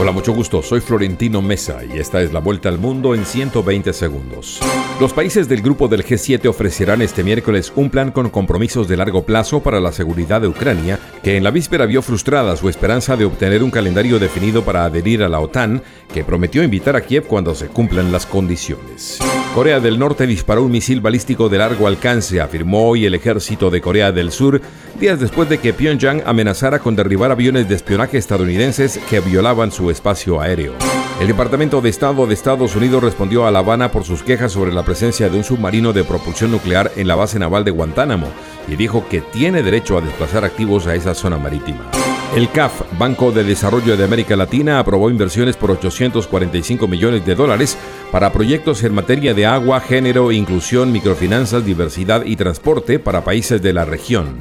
Hola, mucho gusto. Soy Florentino Mesa y esta es la vuelta al mundo en 120 segundos. Los países del grupo del G7 ofrecerán este miércoles un plan con compromisos de largo plazo para la seguridad de Ucrania, que en la víspera vio frustrada su esperanza de obtener un calendario definido para adherir a la OTAN, que prometió invitar a Kiev cuando se cumplan las condiciones. Corea del Norte disparó un misil balístico de largo alcance, afirmó hoy el ejército de Corea del Sur, días después de que Pyongyang amenazara con derribar aviones de espionaje estadounidenses que violaban su espacio aéreo. El Departamento de Estado de Estados Unidos respondió a La Habana por sus quejas sobre la presencia de un submarino de propulsión nuclear en la base naval de Guantánamo y dijo que tiene derecho a desplazar activos a esa zona marítima. El CAF, Banco de Desarrollo de América Latina, aprobó inversiones por 845 millones de dólares para proyectos en materia de agua, género, inclusión, microfinanzas, diversidad y transporte para países de la región.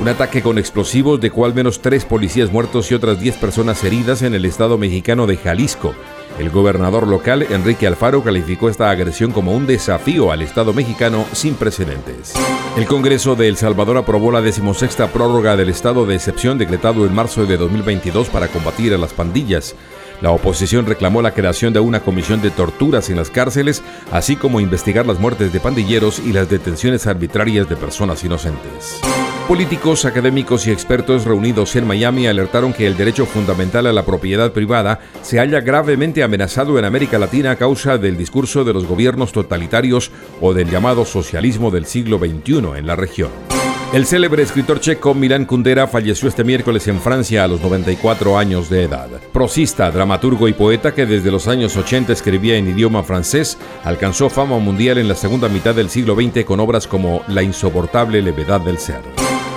Un ataque con explosivos dejó al menos tres policías muertos y otras 10 personas heridas en el estado mexicano de Jalisco. El gobernador local, Enrique Alfaro, calificó esta agresión como un desafío al Estado mexicano sin precedentes. El Congreso de El Salvador aprobó la decimosexta prórroga del estado de excepción decretado en marzo de 2022 para combatir a las pandillas. La oposición reclamó la creación de una comisión de torturas en las cárceles, así como investigar las muertes de pandilleros y las detenciones arbitrarias de personas inocentes. Políticos, académicos y expertos reunidos en Miami alertaron que el derecho fundamental a la propiedad privada se halla gravemente amenazado en América Latina a causa del discurso de los gobiernos totalitarios o del llamado socialismo del siglo XXI en la región. El célebre escritor checo Milan Kundera falleció este miércoles en Francia a los 94 años de edad. Prosista, dramaturgo y poeta que desde los años 80 escribía en idioma francés, alcanzó fama mundial en la segunda mitad del siglo XX con obras como La insoportable levedad del ser.